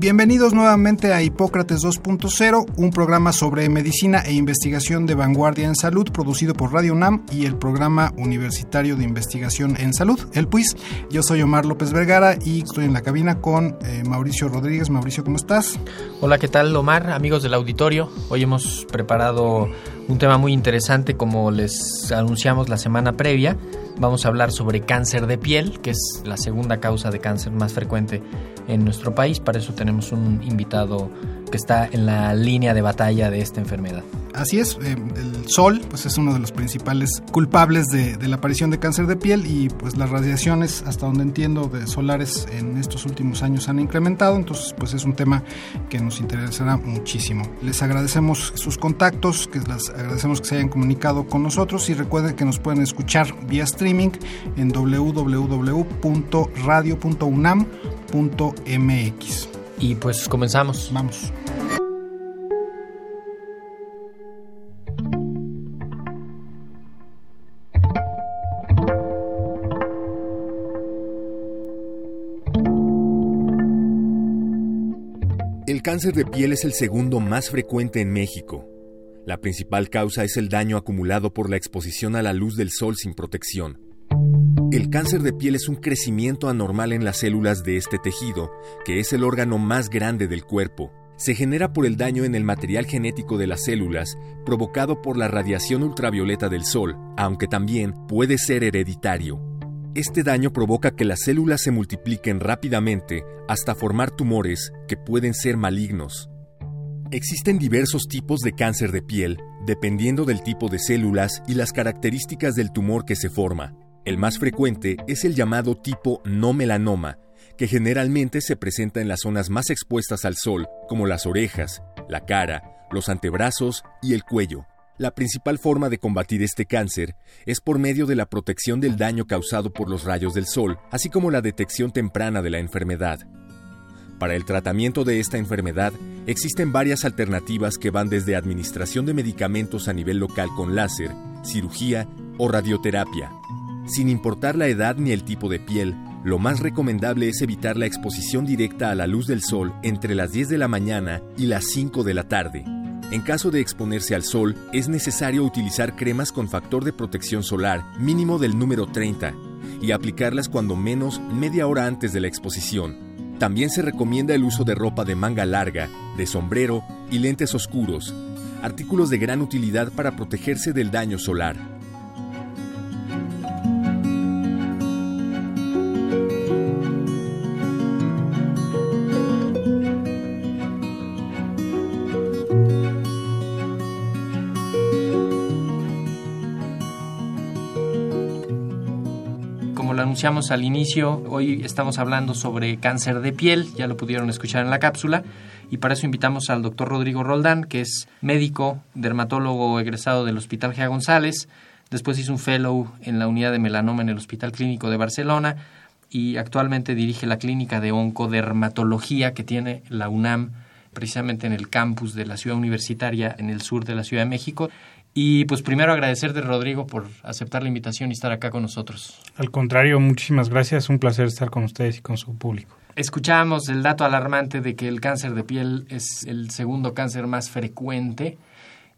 Bienvenidos nuevamente a Hipócrates 2.0, un programa sobre medicina e investigación de vanguardia en salud producido por Radio UNAM y el Programa Universitario de Investigación en Salud, el PUIS. Yo soy Omar López Vergara y estoy en la cabina con eh, Mauricio Rodríguez. Mauricio, ¿cómo estás? Hola, ¿qué tal Omar? Amigos del auditorio, hoy hemos preparado un tema muy interesante como les anunciamos la semana previa. Vamos a hablar sobre cáncer de piel, que es la segunda causa de cáncer más frecuente en nuestro país. Para eso tenemos un invitado que está en la línea de batalla de esta enfermedad. Así es, eh, el sol pues es uno de los principales culpables de, la aparición de cáncer de piel y pues las radiaciones, hasta donde entiendo, de solares en estos últimos años han incrementado, entonces pues es un tema que nos interesará muchísimo. Les agradecemos sus contactos, que les agradecemos que se hayan comunicado con nosotros y recuerden que nos pueden escuchar vía streaming en www.radio.unam.mx. Y pues comenzamos. Vamos. El cáncer de piel es el segundo más frecuente en México. La principal causa es el daño acumulado por la exposición a la luz del sol sin protección. El cáncer de piel es un crecimiento anormal en las células de este tejido, que es el órgano más grande del cuerpo. Se genera por el daño en el material genético de las células provocado por la radiación ultravioleta del sol, aunque también puede ser hereditario. Este daño provoca que las células se multipliquen rápidamente hasta formar tumores que pueden ser malignos. Existen diversos tipos de cáncer de piel, dependiendo del tipo de células y las características del tumor que se forma. El más frecuente es el llamado tipo no melanoma, que generalmente se presenta en las zonas más expuestas al sol, como las orejas, la cara, los antebrazos y el cuello. La principal forma de combatir este cáncer es por medio de la protección del daño causado por los rayos del sol, así como la detección temprana de la enfermedad. Para el tratamiento de esta enfermedad existen varias alternativas que van desde administración de medicamentos a nivel local con láser, cirugía o radioterapia. Sin importar la edad ni el tipo de piel, lo más recomendable es evitar la exposición directa a la luz del sol entre las 10 de la mañana y las 5 de la tarde. En caso de exponerse al sol, es necesario utilizar cremas con factor de protección solar mínimo del número 30 y aplicarlas cuando menos media hora antes de la exposición. También se recomienda el uso de ropa de manga larga, de sombrero y lentes oscuros, artículos de gran utilidad para protegerse del daño solar. Anunciamos al inicio, hoy estamos hablando sobre cáncer de piel, ya lo pudieron escuchar en la cápsula, y para eso invitamos al doctor Rodrigo Roldán, que es médico, dermatólogo egresado del Hospital Gea González, después hizo un fellow en la unidad de melanoma en el Hospital Clínico de Barcelona y actualmente dirige la clínica de oncodermatología que tiene la UNAM precisamente en el campus de la ciudad universitaria en el sur de la Ciudad de México y pues primero agradecerte, Rodrigo, por aceptar la invitación y estar acá con nosotros. Al contrario, muchísimas gracias. Un placer estar con ustedes y con su público. Escuchamos el dato alarmante de que el cáncer de piel es el segundo cáncer más frecuente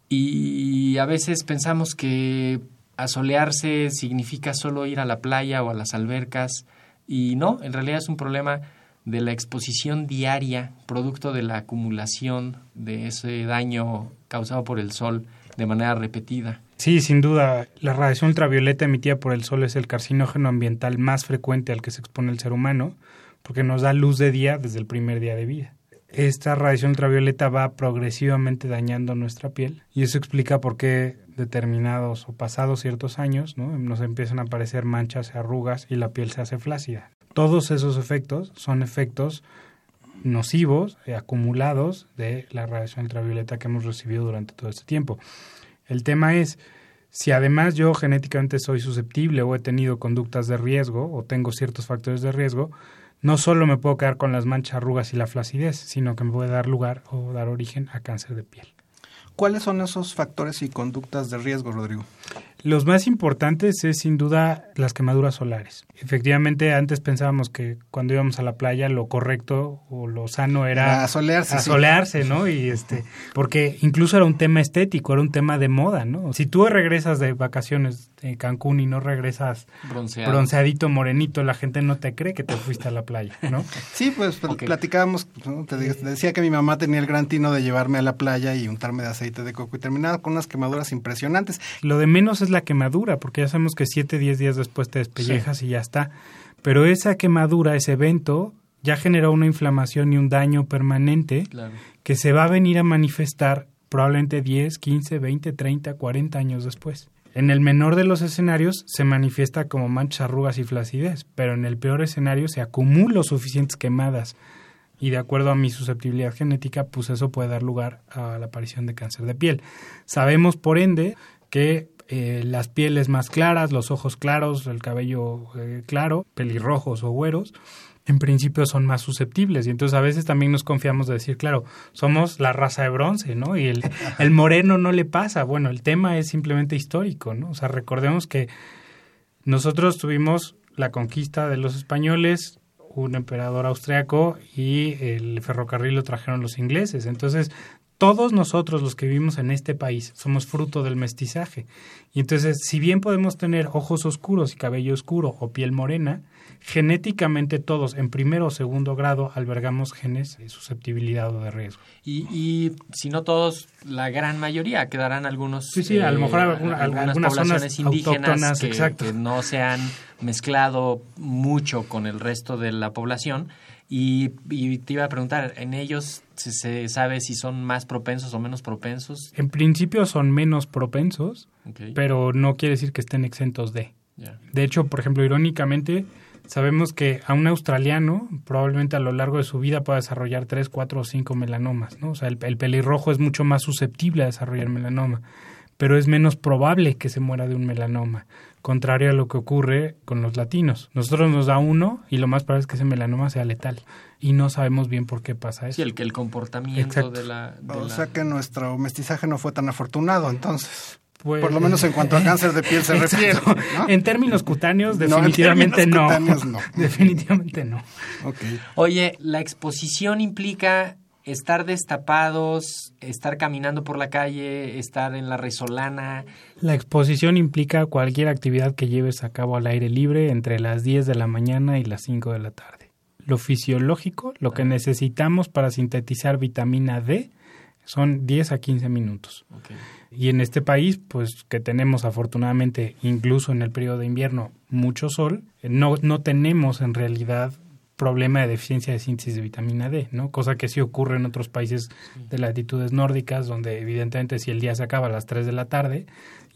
y a veces pensamos que asolearse significa solo ir a la playa o a las albercas y no, en realidad es un problema de la exposición diaria, producto de la acumulación de ese daño causado por el sol de manera repetida. Sí, sin duda, la radiación ultravioleta emitida por el sol es el carcinógeno ambiental más frecuente al que se expone el ser humano, porque nos da luz de día desde el primer día de vida. Esta radiación ultravioleta va progresivamente dañando nuestra piel y eso explica por qué determinados o pasados ciertos años ¿no? nos empiezan a aparecer manchas y arrugas y la piel se hace flácida. Todos esos efectos son efectos nocivos eh, acumulados de la radiación ultravioleta que hemos recibido durante todo este tiempo. El tema es, Si además yo genéticamente soy susceptible o he tenido conductas de riesgo o tengo ciertos factores de riesgo, no solo me puedo quedar con las manchas, arrugas y la flacidez, sino que me puede dar lugar o dar origen a cáncer de piel. ¿Cuáles son esos factores y conductas de riesgo, Rodrigo? Los más importantes es sin duda las quemaduras solares. Efectivamente, antes pensábamos que cuando íbamos a la playa lo correcto o lo sano era asolearse, asolearse, ¿no? Y este, porque incluso era un tema estético, era un tema de moda, ¿no? Si tú regresas de vacaciones en Cancún y no regresas bronceadito, morenito, la gente no te cree que te fuiste a la playa, ¿no? Sí, pues platicábamos, te decía que mi mamá tenía el gran tino de llevarme a la playa y untarme de aceite de coco y terminaba con unas quemaduras impresionantes. Lo de menos es la quemadura, porque ya sabemos que 7, 10 días después te despellejas y ya está. Pero esa quemadura, ese evento, ya generó una inflamación y un daño permanente que se va a venir a manifestar probablemente 10, 15, 20, 30, 40 años después. En el menor de los escenarios se manifiesta como manchas, arrugas y flacidez, pero en el peor escenario se acumulan suficientes quemadas y de acuerdo a mi susceptibilidad genética, pues eso puede dar lugar a la aparición de cáncer de piel. Sabemos, por ende, que eh, las pieles más claras, los ojos claros, el cabello eh, claro, pelirrojos o güeros, en principio son más susceptibles. Y entonces a veces también nos confiamos de decir, claro, somos la raza de bronce, ¿no? Y el, el moreno no le pasa. Bueno, el tema es simplemente histórico, ¿no? O sea, recordemos que nosotros tuvimos la conquista de los españoles, un emperador austriaco y el ferrocarril lo trajeron los ingleses. Entonces, todos nosotros los que vivimos en este país somos fruto del mestizaje. Y entonces, si bien podemos tener ojos oscuros y cabello oscuro o piel morena, genéticamente todos en primero o segundo grado albergamos genes de susceptibilidad o de riesgo. Y, y si no todos, la gran mayoría quedarán algunos. Sí, sí, a lo mejor eh, algunas, poblaciones indígenas que no se han mezclado mucho con el resto de la población y, te iba a preguntar, ¿en ellos se, sabe si son más propensos o menos propensos? En principio son menos propensos, pero no quiere decir que estén exentos de. De hecho, por ejemplo, irónicamente, sabemos que a un australiano probablemente a lo largo de su vida pueda desarrollar tres, cuatro o cinco melanomas, ¿no? O sea, el, el pelirrojo es mucho más susceptible a desarrollar melanoma, pero es menos probable que se muera de un melanoma contrario a lo que ocurre con los latinos. Nosotros nos da uno y lo más probable es que ese melanoma sea letal y no sabemos bien por qué pasa eso. Sí, el, el comportamiento de la... o sea que nuestro mestizaje no fue tan afortunado entonces. Pues, por lo menos en cuanto a cáncer de piel se refiere. En términos cutáneos, definitivamente no. definitivamente no. Oye, ¿la exposición implica estar destapados, estar caminando por la calle, estar en la resolana. La exposición implica cualquier actividad que lleves a cabo al aire libre entre las 10 de la mañana y las 5 de la tarde. Lo fisiológico, lo que necesitamos para sintetizar vitamina D, son 10 a 15 minutos. Y en este país, pues que tenemos afortunadamente, incluso en el periodo de invierno, mucho sol, no, no tenemos en realidad problema de deficiencia de síntesis de vitamina D, ¿no? Cosa que sí ocurre en otros países de latitudes nórdicas, donde evidentemente si el día se acaba a las 3 de la tarde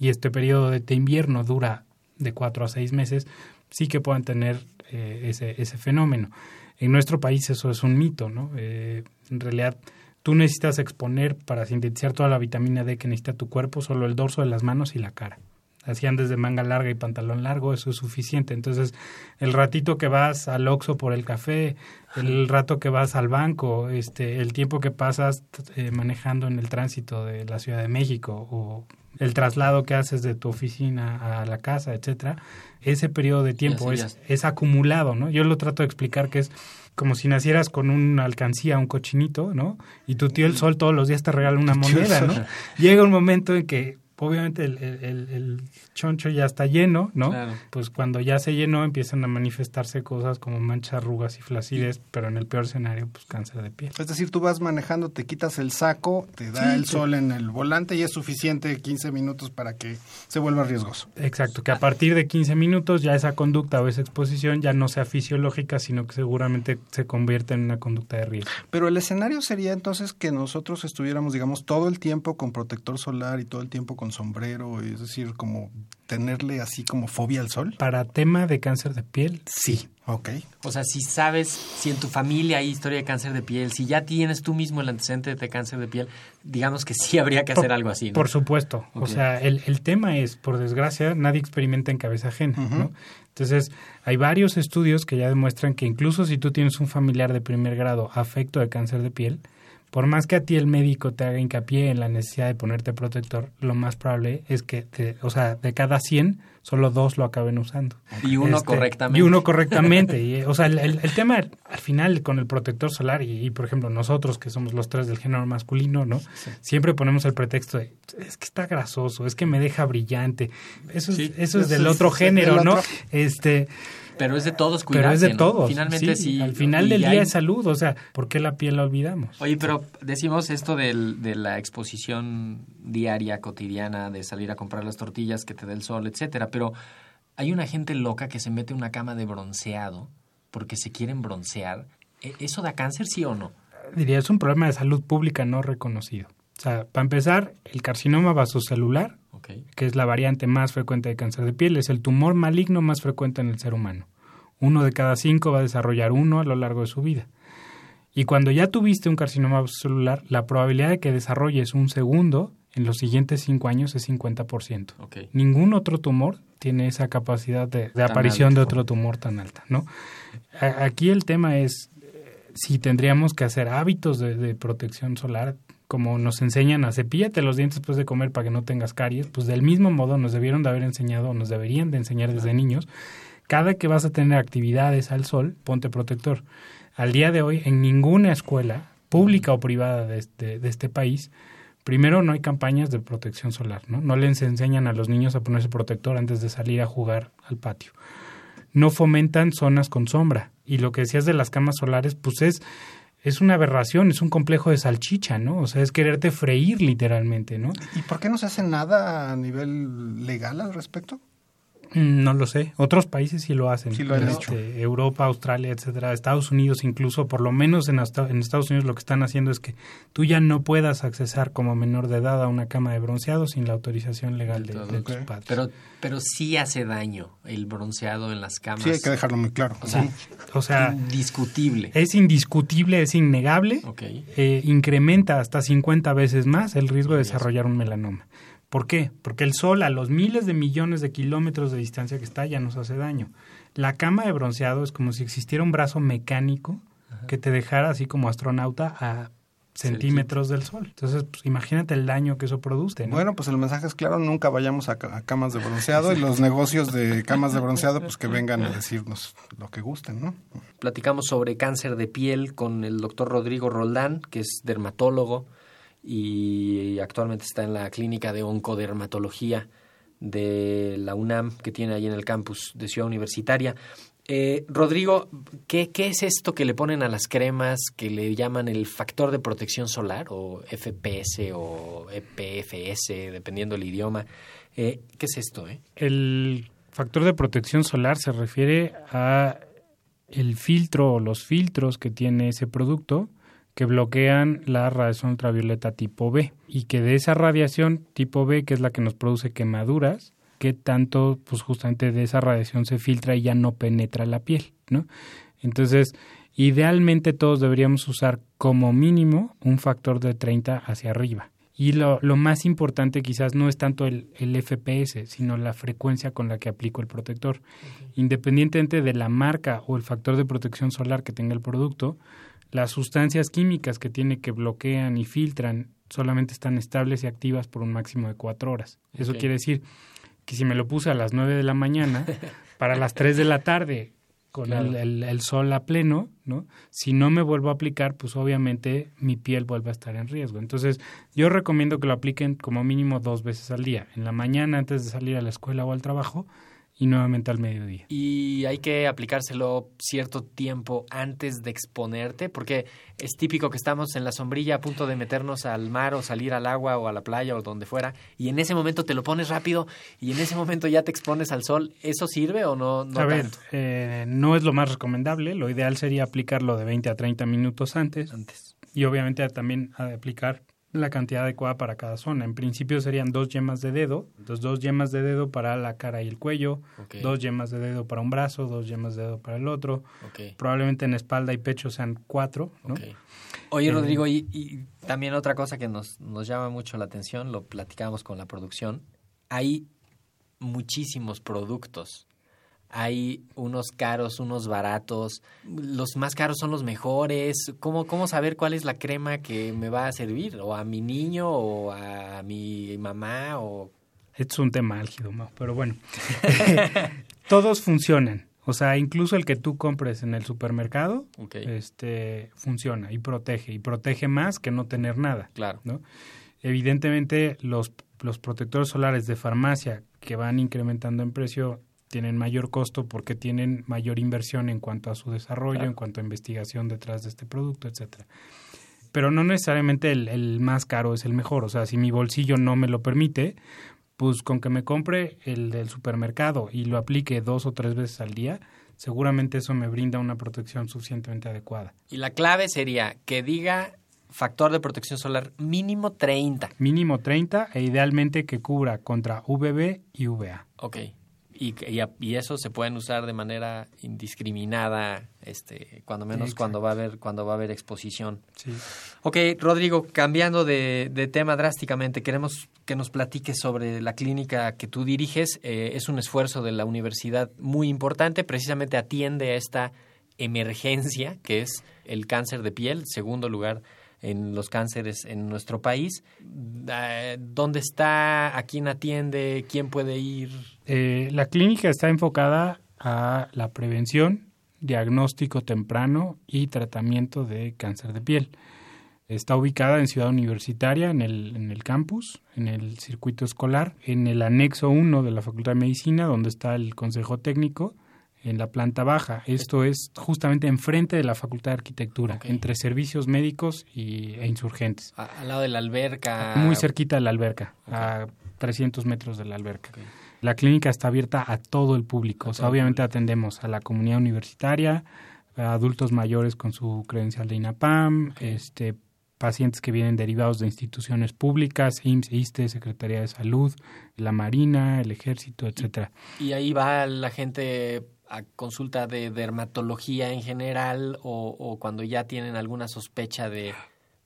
y este periodo de invierno dura de 4 a 6 meses, sí que pueden tener eh, ese, ese fenómeno. En nuestro país eso es un mito, ¿no? Eh, en realidad tú necesitas exponer para sintetizar toda la vitamina D que necesita tu cuerpo solo el dorso de las manos y la cara hacían desde manga larga y pantalón largo, eso es suficiente. Entonces, el ratito que vas al Oxxo por el café, el rato que vas al banco, este, el tiempo que pasas eh, manejando en el tránsito de la Ciudad de México o el traslado que haces de tu oficina a la casa, etcétera, ese periodo de tiempo es, es acumulado, ¿no? Yo lo trato de explicar que es como si nacieras con una alcancía, un cochinito, ¿no? Y tu tío el sol todos los días te regala una moneda, ¿no? Llega un momento en que obviamente el, el, el, choncho ya está lleno, ¿no? Pues cuando ya se llenó empiezan a manifestarse cosas como manchas, arrugas y flacidez, pero en el peor escenario, pues cáncer de piel. Es decir, tú vas manejando, te quitas el saco, te da el sol en el volante y es suficiente 15 minutos para que se vuelva riesgoso. Exacto, que a partir de 15 minutos ya esa conducta o esa exposición ya no sea fisiológica, sino que seguramente se convierte en una conducta de riesgo. Pero el escenario sería entonces que nosotros estuviéramos, digamos, todo el tiempo con protector solar y todo el tiempo con con sombrero, es decir, como tenerle así como fobia al sol. Para tema de cáncer de piel, sí. Ok. O sea, si sabes, si en tu familia hay historia de cáncer de piel, si ya tienes tú mismo el antecedente de cáncer de piel, digamos que sí habría que hacer Por- algo así, ¿no? Por supuesto. O sea, el, el tema es, por desgracia, nadie experimenta en cabeza ajena, ¿no? Entonces, hay varios estudios que ya demuestran que incluso si tú tienes un familiar de primer grado afecto de cáncer de piel, por más que a ti el médico te haga hincapié en la necesidad de ponerte protector, lo más probable es que, te- o sea, de cada 100, solo dos lo acaben usando. Y uno Este, correctamente. Y uno correctamente. Y, o sea, el, el- el tema al final con el protector solar y, y, por ejemplo, nosotros que somos los tres del género masculino, ¿no? Siempre ponemos el pretexto de, es que está grasoso, es que me deja brillante. Eso es, Sí. eso es del otro género, ¿no? otro. Este, Pero es de todos pero cuidarse, es de ¿no? todos. Finalmente sí. Al final del día hay- es salud, o sea, ¿por qué la piel la olvidamos? Oye, pero decimos esto del- de la exposición diaria, cotidiana, de salir a comprar las tortillas que te dé el sol, etcétera, pero hay una gente loca que se mete en una cama de bronceado porque se quieren broncear. ¿E- ¿Eso da cáncer, sí o no? Diría, es un problema de salud pública no reconocido. O sea, para empezar, el carcinoma vasocelular Que es la variante más frecuente de cáncer de piel, es el tumor maligno más frecuente en el ser humano. Uno de cada cinco va a desarrollar uno a lo largo de su vida. Y cuando ya tuviste un carcinoma celular, la probabilidad de que desarrolles un segundo en los siguientes cinco años es 50%. Ok. Ningún otro tumor tiene esa capacidad de, aparición de otro tumor tan alta, ¿no? A- Aquí el tema es eh, si tendríamos que hacer hábitos de, de protección solar, como nos enseñan a cepíllate los dientes después de comer para que no tengas caries, pues del mismo modo nos debieron de haber enseñado, nos deberían de enseñar desde niños, cada que vas a tener actividades al sol, ponte protector. Al día de hoy, en ninguna escuela, pública o privada de este, de este país, primero no hay campañas de protección solar, ¿no? No les enseñan a los niños a ponerse protector antes de salir a jugar al patio. No fomentan zonas con sombra. Y lo que decías de las camas solares, pues es, es una aberración, es un complejo de salchicha, ¿no? O sea, es quererte freír literalmente, ¿no? ¿Y por qué no se hace nada a nivel legal al respecto? Mm, No lo sé. Otros países sí lo hacen. Sí lo han Este, Europa, Australia, etcétera. Estados Unidos incluso, por lo menos en, hasta- en Estados Unidos lo que están haciendo es que tú ya no puedas accesar como menor de edad a una cama de bronceado sin la autorización legal de, Todo. de tus padres. Pero, pero sí hace daño el bronceado en las camas. Sí, hay que dejarlo muy claro. O sea, Sí. o sea, indiscutible. es indiscutible, es innegable. Ok. eh, incrementa hasta 50 veces más el riesgo de desarrollar un melanoma. ¿Por qué? Porque el sol a los miles de millones de kilómetros de distancia que está ya nos hace daño. La cama de bronceado es como si existiera un brazo mecánico que te dejara así como astronauta a centímetros del sol. Entonces, pues, imagínate el daño que eso produce. ¿no? Bueno, pues el mensaje es claro, nunca vayamos a, a camas de bronceado y los negocios de camas de bronceado, pues que vengan a decirnos lo que gusten, ¿no? Platicamos sobre cáncer de piel con el doctor Rodrigo Roldán, que es dermatólogo y actualmente está en la clínica de oncodermatología de la UNAM que tiene ahí en el campus de Ciudad Universitaria. Eh, Rodrigo, ¿qué, ¿qué es esto que le ponen a las cremas que le llaman el factor de protección solar o FPS o EPFS, dependiendo del idioma? Eh, ¿Qué es esto? Eh? El factor de protección solar se refiere a el filtro o los filtros que tiene ese producto que bloquean la radiación ultravioleta tipo B y que de esa radiación tipo B, que es la que nos produce quemaduras, que tanto pues justamente de esa radiación se filtra y ya no penetra la piel, ¿no? Entonces, idealmente todos deberíamos usar como mínimo un factor de 30 hacia arriba. Y lo, lo más importante quizás no es tanto el, el FPS, sino la frecuencia con la que aplico el protector. Independientemente de la marca o el factor de protección solar que tenga el producto, las sustancias químicas que tiene que bloquean y filtran solamente están estables y activas por un máximo de cuatro horas. Eso quiere decir que si me lo puse a las 9 de la mañana, para las 3 de la tarde, con Claro. el, el- el sol a pleno, ¿no? Si no me vuelvo a aplicar, pues obviamente mi piel vuelve a estar en riesgo. Entonces, yo recomiendo que lo apliquen como mínimo dos veces al día, en la mañana antes de salir a la escuela o al trabajo y nuevamente al mediodía. y hay que aplicárselo cierto tiempo antes de exponerte, porque es típico que estamos en la sombrilla a punto de meternos al mar o salir al agua o a la playa o donde fuera, y en ese momento te lo pones rápido y en ese momento ya te expones al sol. ¿Eso sirve o no? no a ver, tanto? eh, no es lo más recomendable, lo ideal sería aplicarlo de 20 a 30 minutos antes Antes. y obviamente también aplicar la cantidad adecuada para cada zona. En principio serían dos yemas de dedo, entonces dos yemas de dedo para la cara y el cuello, dos yemas de dedo para un brazo, dos yemas de dedo para el otro. Probablemente en espalda y pecho sean cuatro, ¿no? Oye, Eh, Rodrigo, y, y también otra cosa que nos, nos llama mucho la atención, lo platicábamos con la producción, hay muchísimos productos. Hay unos caros, unos baratos. Los más caros son los mejores. ¿Cómo, ¿Cómo saber cuál es la crema que me va a servir? ¿O a mi niño? ¿O a mi mamá? ¿O es un tema álgido, Mau, pero bueno. Todos funcionan. O sea, incluso el que tú compres en el supermercado, este, funciona y protege. Y protege más que no tener nada. Claro. ¿no? Evidentemente, los, los protectores solares de farmacia que van incrementando en precio tienen mayor costo porque tienen mayor inversión en cuanto a su desarrollo, Claro. en cuanto a investigación detrás de este producto, etcétera. Pero no necesariamente el, el más caro es el mejor. O sea, si mi bolsillo no me lo permite, pues con que me compre el del supermercado y lo aplique dos o tres veces al día, seguramente eso me brinda una protección suficientemente adecuada. Y la clave sería que diga factor de protección solar mínimo 30. Mínimo 30 e idealmente que cubra contra VB y VA. Ok. Y, y, a- y eso se pueden usar de manera indiscriminada, este, cuando menos Exacto. cuando va a haber cuando va a haber exposición. Sí. Ok, Rodrigo, cambiando de, de tema drásticamente, queremos que nos platiques sobre la clínica que tú diriges. Eh, es un esfuerzo de la universidad muy importante, precisamente atiende a esta emergencia que es el cáncer de piel, segundo lugar en los cánceres en nuestro país. Eh, ¿Dónde está? ¿A quién atiende? ¿Quién puede ir? Eh, la clínica está enfocada a la prevención, diagnóstico temprano y tratamiento de cáncer de piel. Está ubicada en Ciudad Universitaria, en el, en el campus, en el circuito escolar, en el anexo 1 de la Facultad de Medicina, donde está el Consejo Técnico, en la planta baja. Esto es justamente enfrente de la Facultad de Arquitectura, entre servicios médicos y, e insurgentes. A- al lado de la alberca. Muy cerquita de la alberca, a 300 metros de la alberca. La clínica está abierta a todo el público. O sea, obviamente atendemos a la comunidad universitaria, a adultos mayores con su credencial de INAPAM, este, pacientes que vienen derivados de instituciones públicas, IMSS, ISTE, Secretaría de Salud, la Marina, el Ejército, etcétera. Y ahí va la gente a consulta de dermatología en general o, o cuando ya tienen alguna sospecha de,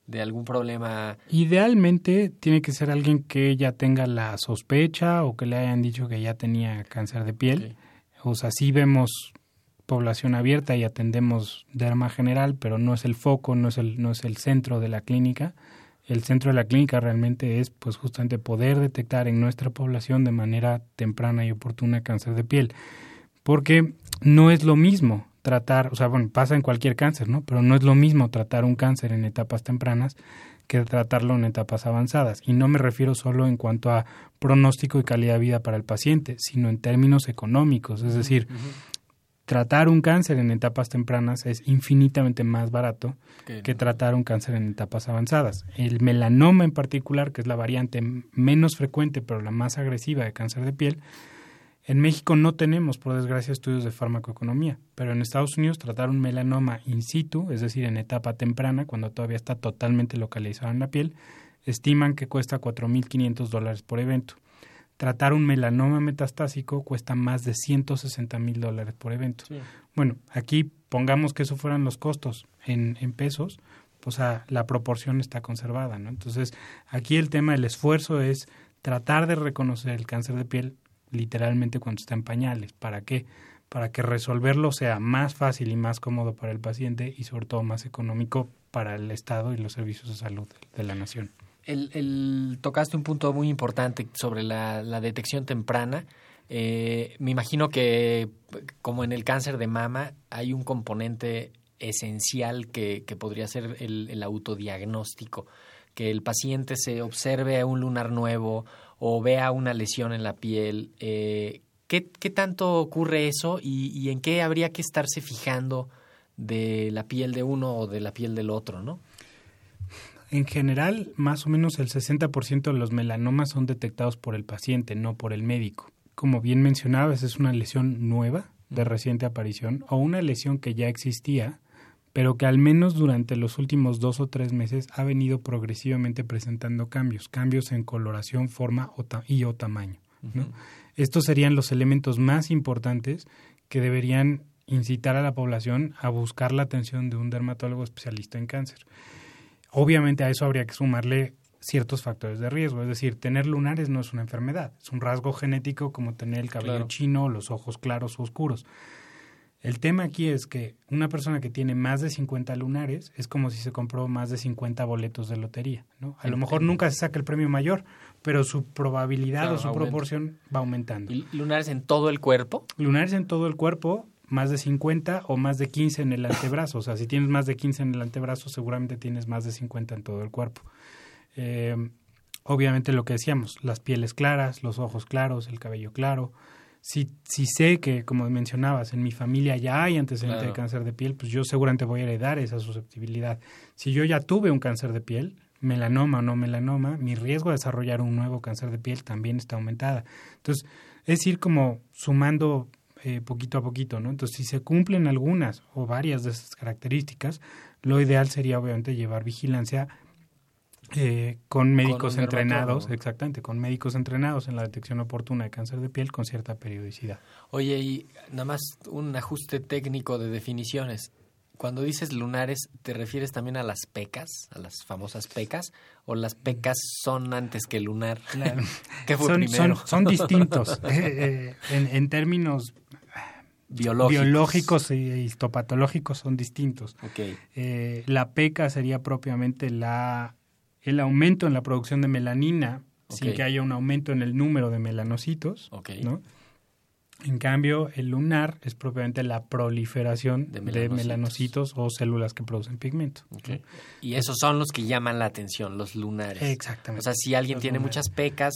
de algún problema. Idealmente tiene que ser alguien que ya tenga la sospecha o que le hayan dicho que ya tenía cáncer de piel. O sea, sí vemos población abierta y atendemos derma general, pero no es el foco, no es el, no es el centro de la clínica. El centro de la clínica realmente es pues justamente poder detectar en nuestra población de manera temprana y oportuna cáncer de piel. Porque no es lo mismo tratar, o sea, bueno, pasa en cualquier cáncer, ¿no? Pero no es lo mismo tratar un cáncer en etapas tempranas que tratarlo en etapas avanzadas. Y no me refiero solo en cuanto a pronóstico y calidad de vida para el paciente, sino en términos económicos. Es decir, tratar un cáncer en etapas tempranas es infinitamente más barato Que- tratar un cáncer en etapas avanzadas. El melanoma en particular, que es la variante menos frecuente pero la más agresiva de cáncer de piel, en México no tenemos, por desgracia, estudios de farmacoeconomía, pero en Estados Unidos tratar un melanoma in situ, es decir, en etapa temprana, cuando todavía está totalmente localizado en la piel, estiman que cuesta 4.500 dólares por evento. Tratar un melanoma metastásico cuesta más de 160 mil dólares por evento. Sí. Bueno, aquí pongamos que eso fueran los costos en, en pesos, pues a, la proporción está conservada, ¿no? Entonces, aquí el tema del esfuerzo es tratar de reconocer el cáncer de piel literalmente cuando está en pañales. ¿Para qué? Para que resolverlo sea más fácil y más cómodo para el paciente y sobre todo más económico para el Estado y los servicios de salud de la nación. El, tocaste un punto muy importante sobre la, detección temprana. Eh, me imagino que, como en el cáncer de mama, hay un componente esencial que, que podría ser el, el autodiagnóstico. Que el paciente se observe un lunar nuevo o vea una lesión en la piel. Eh, ¿qué, qué tanto ocurre eso y, y en qué habría que estarse fijando de la piel de uno o de la piel del otro, no? En general, más o menos el 60% de los melanomas son detectados por el paciente, no por el médico. Como bien mencionabas, es una lesión nueva, de reciente aparición, o una lesión que ya existía, pero que al menos durante los últimos dos o tres meses ha venido progresivamente presentando cambios, cambios en coloración, forma y o tamaño. Estos serían los elementos más importantes que deberían incitar a la población a buscar la atención de un dermatólogo especialista en cáncer. Obviamente a eso habría que sumarle ciertos factores de riesgo, es decir, tener lunares no es una enfermedad, es un rasgo genético como tener el cabello chino, los ojos claros o oscuros. El tema aquí es que una persona que tiene más de 50 lunares es como si se compró más de 50 boletos de lotería, ¿no? A lo mejor nunca se saca el premio mayor, pero su probabilidad o su proporción va aumentando. ¿Y lunares en todo el cuerpo? Lunares en todo el cuerpo, más de 50 o más de 15 en el antebrazo. O sea, si tienes más de 15 en el antebrazo, seguramente tienes más de 50 en todo el cuerpo. Eh, obviamente lo que decíamos, las pieles claras, los ojos claros, el cabello claro, si, si sé que, como mencionabas, en mi familia ya hay antecedente de cáncer de piel, pues yo seguramente voy a heredar esa susceptibilidad. Si yo ya tuve un cáncer de piel, melanoma o no melanoma, mi riesgo de desarrollar un nuevo cáncer de piel también está aumentada. Entonces, es ir como sumando eh, poquito a poquito, ¿no? Entonces, si se cumplen algunas o varias de esas características, lo ideal sería obviamente llevar vigilancia eh, con médicos entrenados, exactamente, con médicos entrenados en la detección oportuna de cáncer de piel con cierta periodicidad. Oye, y nada más un ajuste técnico de definiciones. Cuando dices lunares, ¿te refieres también a las pecas, a las famosas pecas? ¿O las pecas son antes que lunar? ¿Qué fue son, primero? Son, distintos. Eh, eh, en, términos biológicos. e histopatológicos son distintos. Okay. la peca sería propiamente la el aumento en la producción de melanina sin que haya un aumento en el número de melanocitos, ¿no? En cambio, el lunar es propiamente la proliferación de melanocitos, o células que producen pigmento. Y esos son los que llaman la atención, los lunares. Exactamente. O sea, si alguien tiene muchas pecas,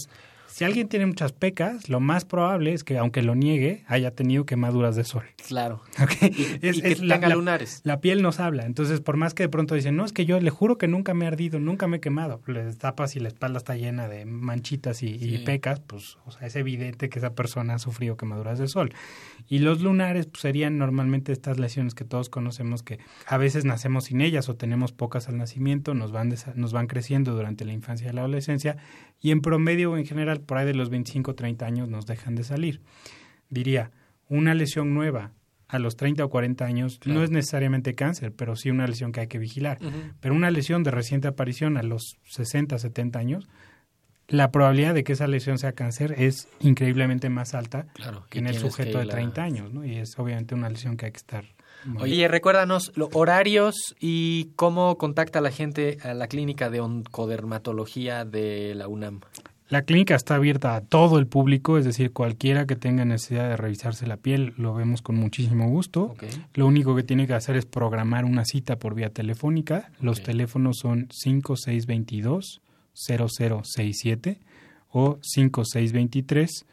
si alguien tiene muchas pecas, lo más probable es que, aunque lo niegue, haya tenido quemaduras de sol. Claro. Y, es, que tenga lunares. La, piel nos habla. Entonces, por más que de pronto dicen, no, es que yo le juro que nunca me he ardido, nunca me he quemado. Le tapas y la espalda está llena de manchitas y, pecas, pues, o sea, es evidente que esa persona ha sufrido quemaduras de sol. Y los lunares pues, serían normalmente estas lesiones que todos conocemos que a veces nacemos sin ellas o tenemos pocas al nacimiento, nos van, nos van creciendo durante la infancia y la adolescencia y en promedio en general por ahí de los 25 o 30 años nos dejan de salir. Diría, una lesión nueva a los 30 o 40 años no es necesariamente cáncer, pero sí una lesión que hay que vigilar. Pero una lesión de reciente aparición a los 60, 70 años, la probabilidad de que esa lesión sea cáncer es increíblemente más alta que en el sujeto de 30 años, ¿no? Y es obviamente una lesión que hay que estar Oye, recuérdanos los horarios y cómo contacta la gente a la clínica de oncodermatología de la UNAM. La clínica está abierta a todo el público, es decir, cualquiera que tenga necesidad de revisarse la piel, lo vemos con muchísimo gusto. Lo único que tiene que hacer es programar una cita por vía telefónica. Los teléfonos son 5622 0067 o 5623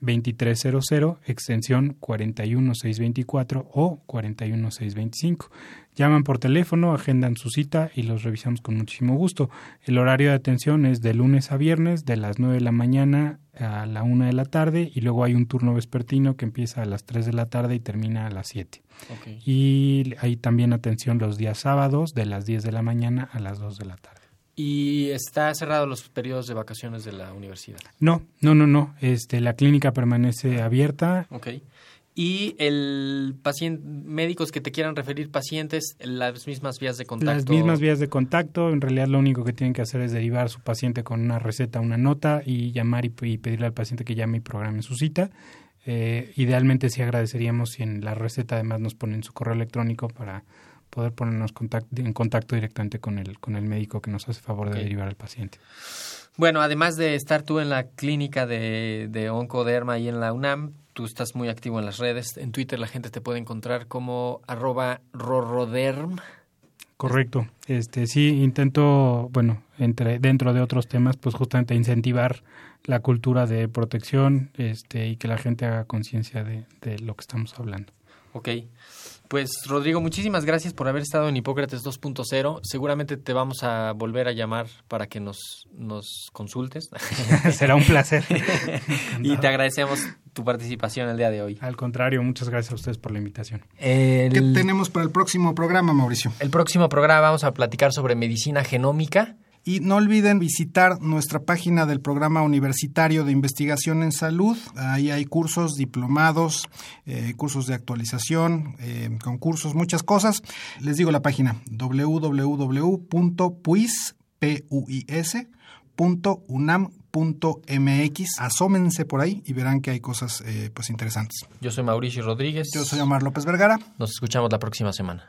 2300, extensión 41624 o 41625. Llaman por teléfono, agendan su cita y los revisamos con muchísimo gusto. El horario de atención es de lunes a viernes, de las 9 de la mañana a la 1 de la tarde, y luego hay un turno vespertino que empieza a las 3 de la tarde y termina a las 7. Y hay también atención los días sábados, de las 10 de la mañana a las 2 de la tarde. ¿Y está cerrado los periodos de vacaciones de la universidad? No, no, no, no. Este, la clínica permanece abierta. Ok. Y el paciente, médicos que te quieran referir pacientes, las mismas vías de contacto. Las mismas vías de contacto. En realidad lo único que tienen que hacer es derivar a su paciente con una receta, una nota y llamar y, pedirle al paciente que llame y programe su cita. Eh, idealmente sí agradeceríamos si en la receta además nos ponen su correo electrónico para poder ponernos en contacto directamente con el, con el médico que nos hace favor de derivar al paciente. Bueno, además de estar tú en la clínica de, de Oncoderma y en la UNAM, tú estás muy activo en las redes. En Twitter la gente te puede encontrar como arroba roroderm. Correcto. Este sí intento, bueno, entre dentro de otros temas, pues justamente incentivar la cultura de protección, este y que la gente haga conciencia de, de lo que estamos hablando. Ok. Pues Rodrigo, muchísimas gracias por haber estado en Hipócrates 2.0. Seguramente te vamos a volver a llamar para que nos, nos consultes. Será un placer. y te agradecemos tu participación el día de hoy. Al contrario, muchas gracias a ustedes por la invitación. ¿Qué tenemos para el próximo programa, Mauricio? El próximo programa vamos a platicar sobre medicina genómica. Y no olviden visitar nuestra página del Programa Universitario de Investigación en Salud. Ahí hay cursos, diplomados, eh, cursos de actualización, eh, concursos, muchas cosas. Les digo la página www.puis.unam.mx. Asómense por ahí y verán que hay cosas eh, pues interesantes. Yo soy Mauricio Rodríguez. Yo soy Omar López Vergara. Nos escuchamos la próxima semana.